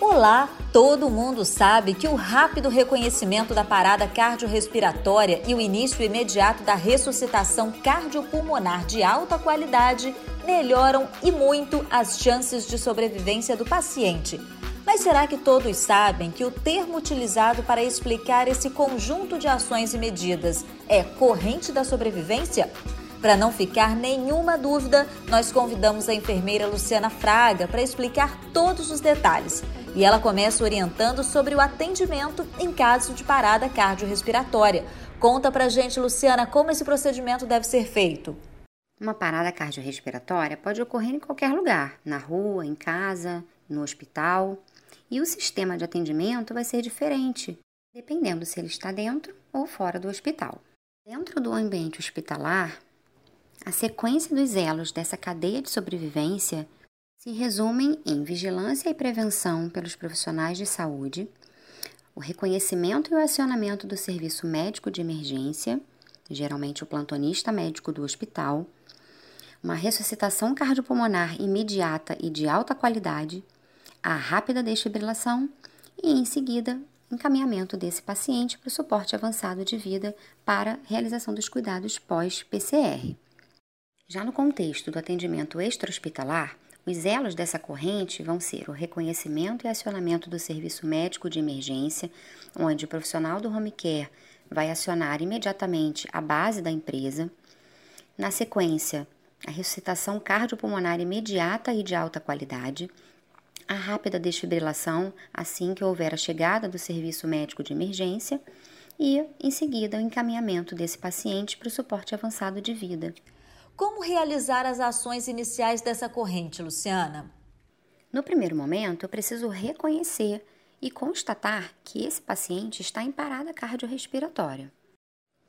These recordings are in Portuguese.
Olá! Todo mundo sabe que o rápido reconhecimento da parada cardiorrespiratória e o início imediato da ressuscitação cardiopulmonar de alta qualidade melhoram e muito as chances de sobrevivência do paciente. Mas será que todos sabem que o termo utilizado para explicar esse conjunto de ações e medidas é corrente da sobrevivência? Para não ficar nenhuma dúvida, nós convidamos a enfermeira Luciana Fraga para explicar todos os detalhes. E ela começa orientando sobre o atendimento em caso de parada cardiorrespiratória. Conta pra gente, Luciana, como esse procedimento deve ser feito. Uma parada cardiorrespiratória pode ocorrer em qualquer lugar, na rua, em casa, no hospital, e o sistema de atendimento vai ser diferente, dependendo se ele está dentro ou fora do hospital. Dentro do ambiente hospitalar, a sequência dos elos dessa cadeia de sobrevivência se resumem em vigilância e prevenção pelos profissionais de saúde, o reconhecimento e o acionamento do serviço médico de emergência, geralmente o plantonista médico do hospital, uma ressuscitação cardiopulmonar imediata e de alta qualidade, a rápida desfibrilação e, em seguida, encaminhamento desse paciente para o suporte avançado de vida para realização dos cuidados pós-PCR. Já no contexto do atendimento extra-hospitalar, os elos dessa corrente vão ser o reconhecimento e acionamento do serviço médico de emergência, onde o profissional do home care vai acionar imediatamente a base da empresa. Na sequência, a ressuscitação cardiopulmonar imediata e de alta qualidade, a rápida desfibrilação assim que houver a chegada do serviço médico de emergência e, em seguida, o encaminhamento desse paciente para o suporte avançado de vida. Como realizar as ações iniciais dessa corrente, Luciana? No primeiro momento, eu preciso reconhecer e constatar que esse paciente está em parada cardiorrespiratória.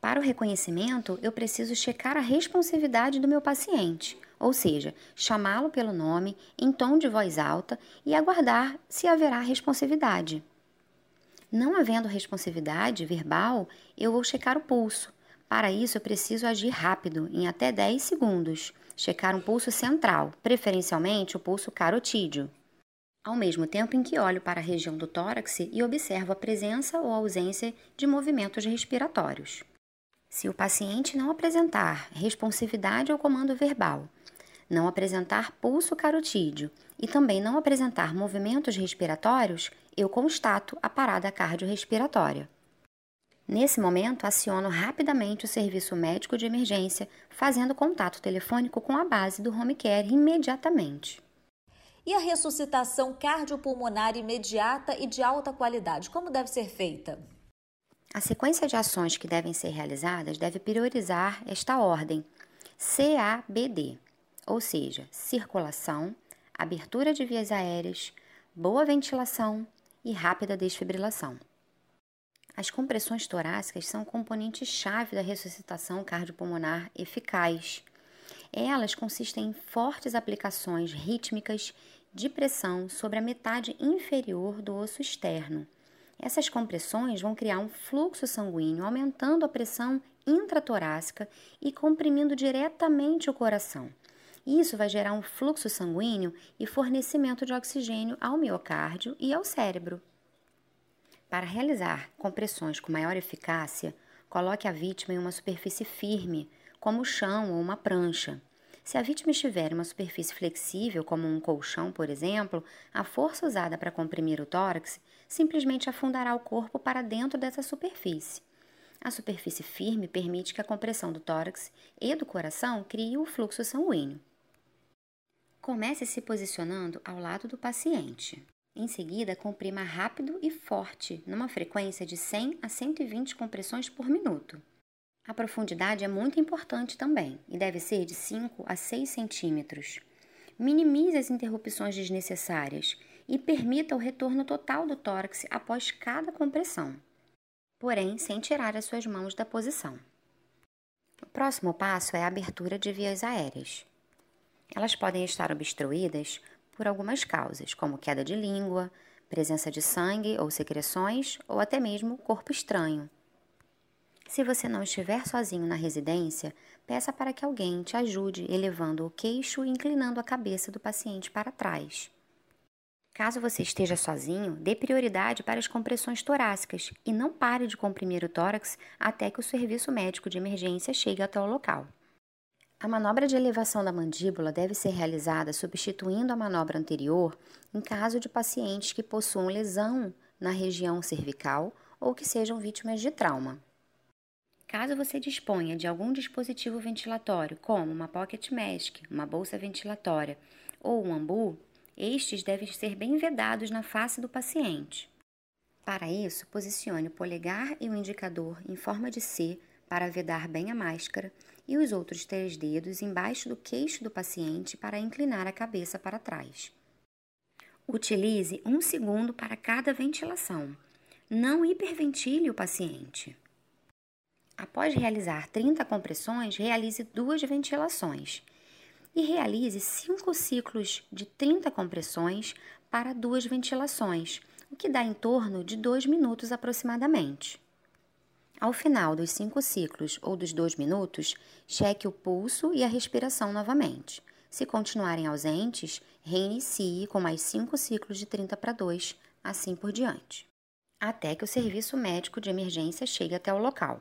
Para o reconhecimento, eu preciso checar a responsividade do meu paciente, ou seja, chamá-lo pelo nome em tom de voz alta e aguardar se haverá responsividade. Não havendo responsividade verbal, eu vou checar o pulso, para isso, eu preciso agir rápido, em até 10 segundos. Checar um pulso central, preferencialmente o pulso carotídeo. Ao mesmo tempo em que olho para a região do tórax e observo a presença ou ausência de movimentos respiratórios. Se o paciente não apresentar responsividade ao comando verbal, não apresentar pulso carotídeo e também não apresentar movimentos respiratórios, eu constato a parada cardiorrespiratória. Nesse momento, aciono rapidamente o serviço médico de emergência, fazendo contato telefônico com a base do home care imediatamente. E a ressuscitação cardiopulmonar imediata e de alta qualidade, como deve ser feita? A sequência de ações que devem ser realizadas deve priorizar esta ordem: CABD, ou seja, circulação, abertura de vias aéreas, boa ventilação e rápida desfibrilação. As compressões torácicas são componente-chave da ressuscitação cardiopulmonar eficaz. Elas consistem em fortes aplicações rítmicas de pressão sobre a metade inferior do osso externo. Essas compressões vão criar um fluxo sanguíneo, aumentando a pressão intratorácica e comprimindo diretamente o coração. Isso vai gerar um fluxo sanguíneo e fornecimento de oxigênio ao miocárdio e ao cérebro. Para realizar compressões com maior eficácia, coloque a vítima em uma superfície firme, como o chão ou uma prancha. Se a vítima estiver em uma superfície flexível, como um colchão, por exemplo, a força usada para comprimir o tórax simplesmente afundará o corpo para dentro dessa superfície. A superfície firme permite que a compressão do tórax e do coração crie o fluxo sanguíneo. Comece se posicionando ao lado do paciente. Em seguida, comprima rápido e forte, numa frequência de 100 a 120 compressões por minuto. A profundidade é muito importante também e deve ser de 5 a 6 centímetros. Minimize as interrupções desnecessárias e permita o retorno total do tórax após cada compressão, porém sem tirar as suas mãos da posição. O próximo passo é a abertura de vias aéreas. Elas podem estar obstruídas por algumas causas, como queda de língua, presença de sangue ou secreções, ou até mesmo corpo estranho. Se você não estiver sozinho na residência, peça para que alguém te ajude elevando o queixo e inclinando a cabeça do paciente para trás. Caso você esteja sozinho, dê prioridade para as compressões torácicas e não pare de comprimir o tórax até que o serviço médico de emergência chegue até o local. A manobra de elevação da mandíbula deve ser realizada substituindo a manobra anterior em caso de pacientes que possuam lesão na região cervical ou que sejam vítimas de trauma. Caso você disponha de algum dispositivo ventilatório, como uma pocket mask, uma bolsa ventilatória ou um ambu, estes devem ser bem vedados na face do paciente. Para isso, posicione o polegar e o indicador em forma de C para vedar bem a máscara e os outros três dedos embaixo do queixo do paciente para inclinar a cabeça para trás. Utilize um segundo para cada ventilação. Não hiperventile o paciente. Após realizar 30 compressões, realize duas ventilações e realize cinco ciclos de 30 compressões para duas ventilações, o que dá em torno de 2 minutos aproximadamente. Ao final dos cinco ciclos ou dos dois minutos, cheque o pulso e a respiração novamente. Se continuarem ausentes, reinicie com mais cinco ciclos de 30 para 2, assim por diante, até que o serviço médico de emergência chegue até o local.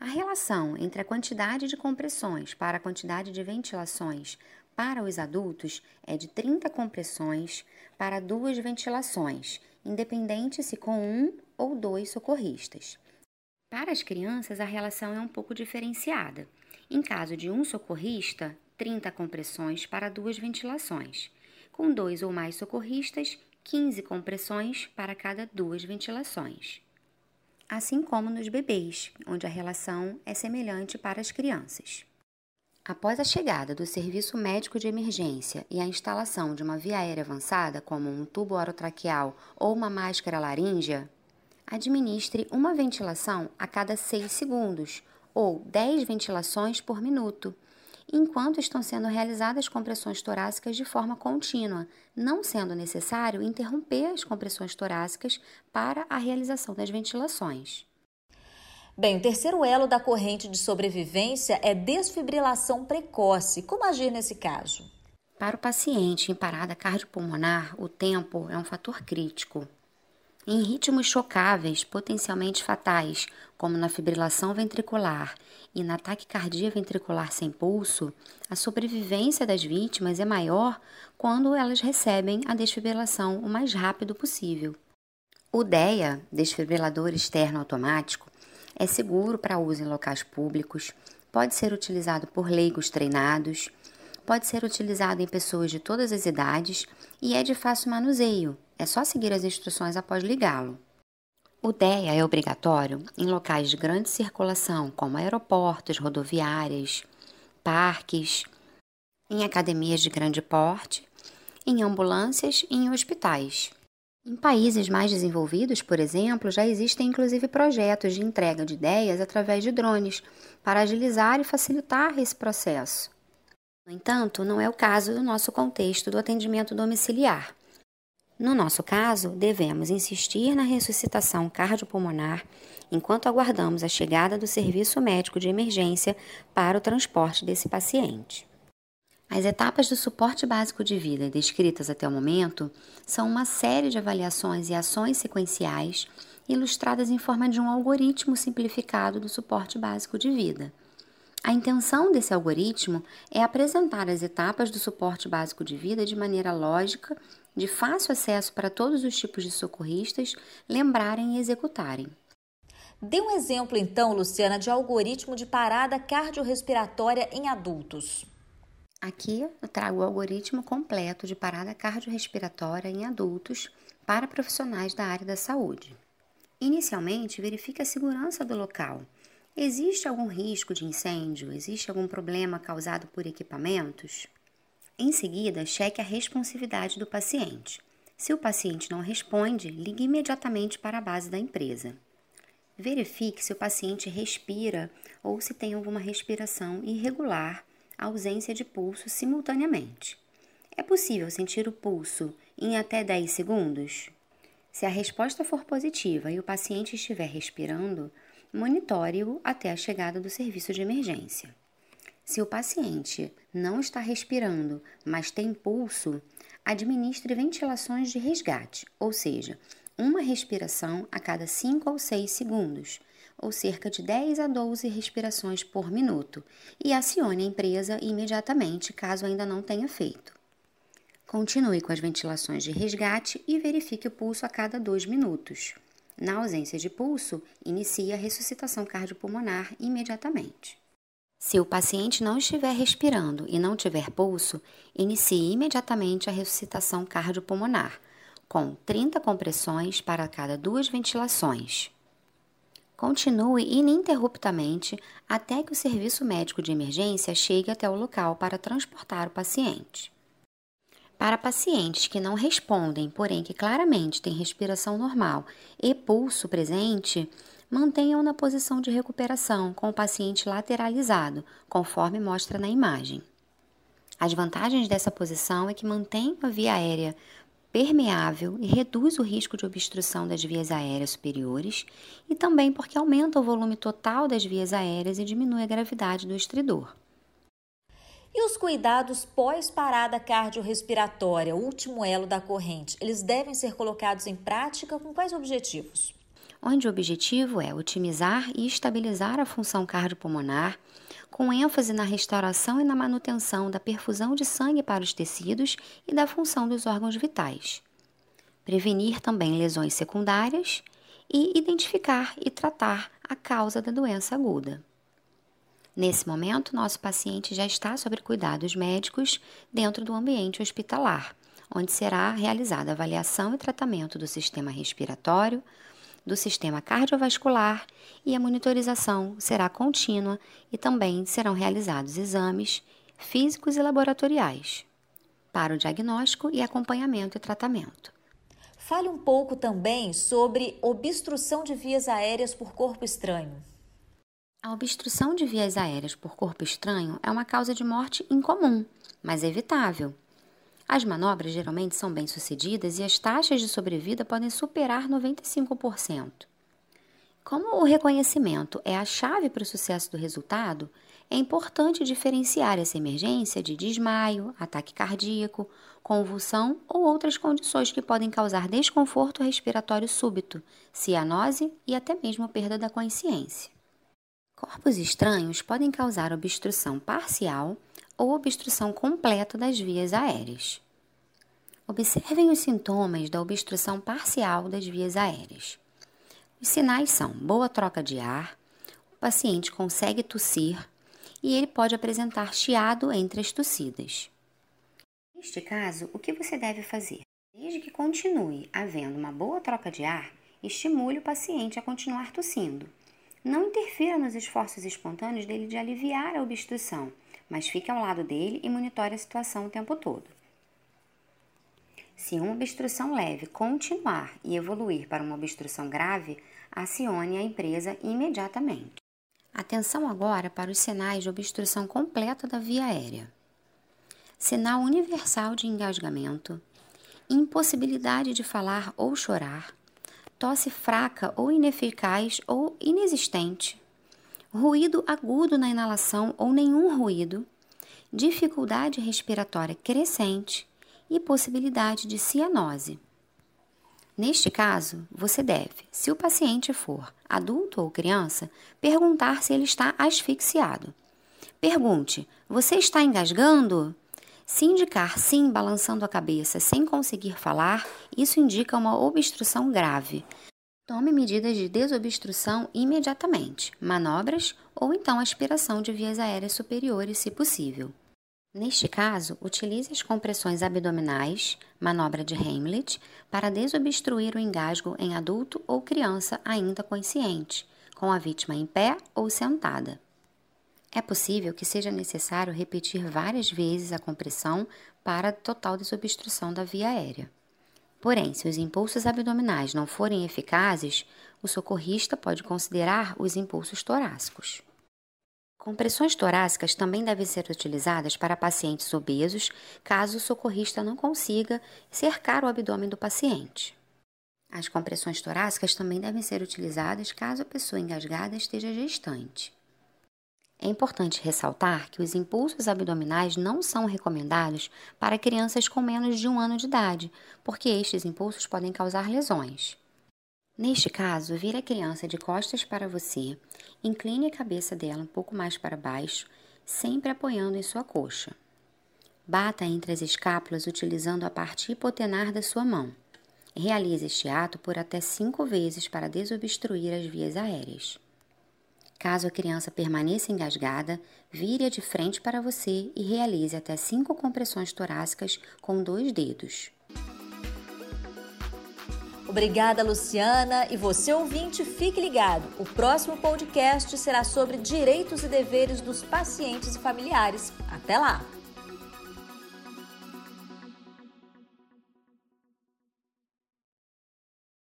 A relação entre a quantidade de compressões para a quantidade de ventilações para os adultos é de 30 compressões para duas ventilações, independente se com um ou dois socorristas. Para as crianças, a relação é um pouco diferenciada. Em caso de um socorrista, 30 compressões para duas ventilações. Com dois ou mais socorristas, 15 compressões para cada duas ventilações. Assim como nos bebês, onde a relação é semelhante para as crianças. Após a chegada do serviço médico de emergência e a instalação de uma via aérea avançada, como um tubo orotraqueal ou uma máscara laríngea, administre uma ventilação a cada 6 segundos ou 10 ventilações por minuto, enquanto estão sendo realizadas compressões torácicas de forma contínua, não sendo necessário interromper as compressões torácicas para a realização das ventilações. Bem, o terceiro elo da corrente de sobrevivência é desfibrilação precoce. Como agir nesse caso? Para o paciente em parada cardiopulmonar, o tempo é um fator crítico. Em ritmos chocáveis, potencialmente fatais, como na fibrilação ventricular e na taquicardia ventricular sem pulso, a sobrevivência das vítimas é maior quando elas recebem a desfibrilação o mais rápido possível. O DEA, desfibrilador externo automático, é seguro para uso em locais públicos, pode ser utilizado por leigos treinados, pode ser utilizado em pessoas de todas as idades e é de fácil manuseio, é só seguir as instruções após ligá-lo. O DEA é obrigatório em locais de grande circulação, como aeroportos, rodoviárias, parques, em academias de grande porte, em ambulâncias e em hospitais. Em países mais desenvolvidos, por exemplo, já existem inclusive projetos de entrega de ideias através de drones para agilizar e facilitar esse processo. No entanto, não é o caso do nosso contexto do atendimento domiciliar. No nosso caso, devemos insistir na ressuscitação cardiopulmonar enquanto aguardamos a chegada do serviço médico de emergência para o transporte desse paciente. As etapas do suporte básico de vida descritas até o momento são uma série de avaliações e ações sequenciais ilustradas em forma de um algoritmo simplificado do suporte básico de vida. A intenção desse algoritmo é apresentar as etapas do suporte básico de vida de maneira lógica de fácil acesso para todos os tipos de socorristas lembrarem e executarem. Dê um exemplo, então, Luciana, de algoritmo de parada cardiorrespiratória em adultos. Aqui eu trago o algoritmo completo de parada cardiorrespiratória em adultos para profissionais da área da saúde. Inicialmente, verifique a segurança do local. Existe algum risco de incêndio? Existe algum problema causado por equipamentos? Em seguida, cheque a responsividade do paciente. Se o paciente não responde, ligue imediatamente para a base da empresa. Verifique se o paciente respira ou se tem alguma respiração irregular, ausência de pulso simultaneamente. É possível sentir o pulso em até 10 segundos? Se a resposta for positiva e o paciente estiver respirando, monitore-o até a chegada do serviço de emergência. Se o paciente não está respirando, mas tem pulso, administre ventilações de resgate, ou seja, uma respiração a cada 5 ou 6 segundos, ou cerca de 10 a 12 respirações por minuto, e acione a empresa imediatamente caso ainda não tenha feito. Continue com as ventilações de resgate e verifique o pulso a cada 2 minutos. Na ausência de pulso, inicie a ressuscitação cardiopulmonar imediatamente. Se o paciente não estiver respirando e não tiver pulso, inicie imediatamente a ressuscitação cardiopulmonar, com 30 compressões para cada duas ventilações. Continue ininterruptamente até que o serviço médico de emergência chegue até o local para transportar o paciente. Para pacientes que não respondem, porém que claramente têm respiração normal e pulso presente, mantenham na posição de recuperação com o paciente lateralizado, conforme mostra na imagem. As vantagens dessa posição é que mantém a via aérea permeável e reduz o risco de obstrução das vias aéreas superiores, e também porque aumenta o volume total das vias aéreas e diminui a gravidade do estridor. E os cuidados pós-parada cardiorrespiratória, último elo da corrente, eles devem ser colocados em prática com quais objetivos? Onde o objetivo é otimizar e estabilizar a função cardiopulmonar, com ênfase na restauração e na manutenção da perfusão de sangue para os tecidos e da função dos órgãos vitais. Prevenir também lesões secundárias e identificar e tratar a causa da doença aguda. Nesse momento, nosso paciente já está sob cuidados médicos dentro do ambiente hospitalar, onde será realizada avaliação e tratamento do sistema respiratório, do sistema cardiovascular e a monitorização será contínua e também serão realizados exames físicos e laboratoriais para o diagnóstico e acompanhamento e tratamento. Fale um pouco também sobre obstrução de vias aéreas por corpo estranho. A obstrução de vias aéreas por corpo estranho é uma causa de morte incomum, mas evitável as manobras geralmente são bem-sucedidas e as taxas de sobrevida podem superar 95%. Como o reconhecimento é a chave para o sucesso do resultado, é importante diferenciar essa emergência de desmaio, ataque cardíaco, convulsão ou outras condições que podem causar desconforto respiratório súbito, cianose e até mesmo perda da consciência. Corpos estranhos podem causar obstrução parcial ou obstrução completa das vias aéreas. Observem os sintomas da obstrução parcial das vias aéreas. Os sinais são boa troca de ar, o paciente consegue tossir e ele pode apresentar chiado entre as tossidas. Neste caso, o que você deve fazer? Desde que continue havendo uma boa troca de ar, estimule o paciente a continuar tossindo. Não interfira nos esforços espontâneos dele de aliviar a obstrução mas fique ao lado dele e monitore a situação o tempo todo. Se uma obstrução leve continuar e evoluir para uma obstrução grave, acione a empresa imediatamente. Atenção agora para os sinais de obstrução completa da via aérea. Sinal universal de engasgamento, impossibilidade de falar ou chorar, tosse fraca ou ineficaz ou inexistente, ruído agudo na inalação ou nenhum ruído, dificuldade respiratória crescente e possibilidade de cianose. Neste caso, você deve, se o paciente for adulto ou criança, perguntar se ele está asfixiado. Pergunte: Você está engasgando? Se indicar sim, balançando a cabeça sem conseguir falar, isso indica uma obstrução grave, Tome medidas de desobstrução imediatamente, manobras ou então aspiração de vias aéreas superiores, se possível. Neste caso, utilize as compressões abdominais, manobra de Heimlich, para desobstruir o engasgo em adulto ou criança ainda consciente, com a vítima em pé ou sentada. É possível que seja necessário repetir várias vezes a compressão para total desobstrução da via aérea. Porém, se os impulsos abdominais não forem eficazes, o socorrista pode considerar os impulsos torácicos. Compressões torácicas também devem ser utilizadas para pacientes obesos, caso o socorrista não consiga cercar o abdômen do paciente. As compressões torácicas também devem ser utilizadas caso a pessoa engasgada esteja gestante. É importante ressaltar que os impulsos abdominais não são recomendados para crianças com menos de um ano de idade, porque estes impulsos podem causar lesões. Neste caso, vire a criança de costas para você, incline a cabeça dela um pouco mais para baixo, sempre apoiando em sua coxa. Bata entre as escápulas utilizando a parte hipotenar da sua mão. Realize este ato por até cinco vezes para desobstruir as vias aéreas. Caso a criança permaneça engasgada, vire-a de frente para você e realize até cinco compressões torácicas com dois dedos. Obrigada, Luciana. E você, ouvinte, fique ligado. O próximo podcast será sobre direitos e deveres dos pacientes e familiares. Até lá!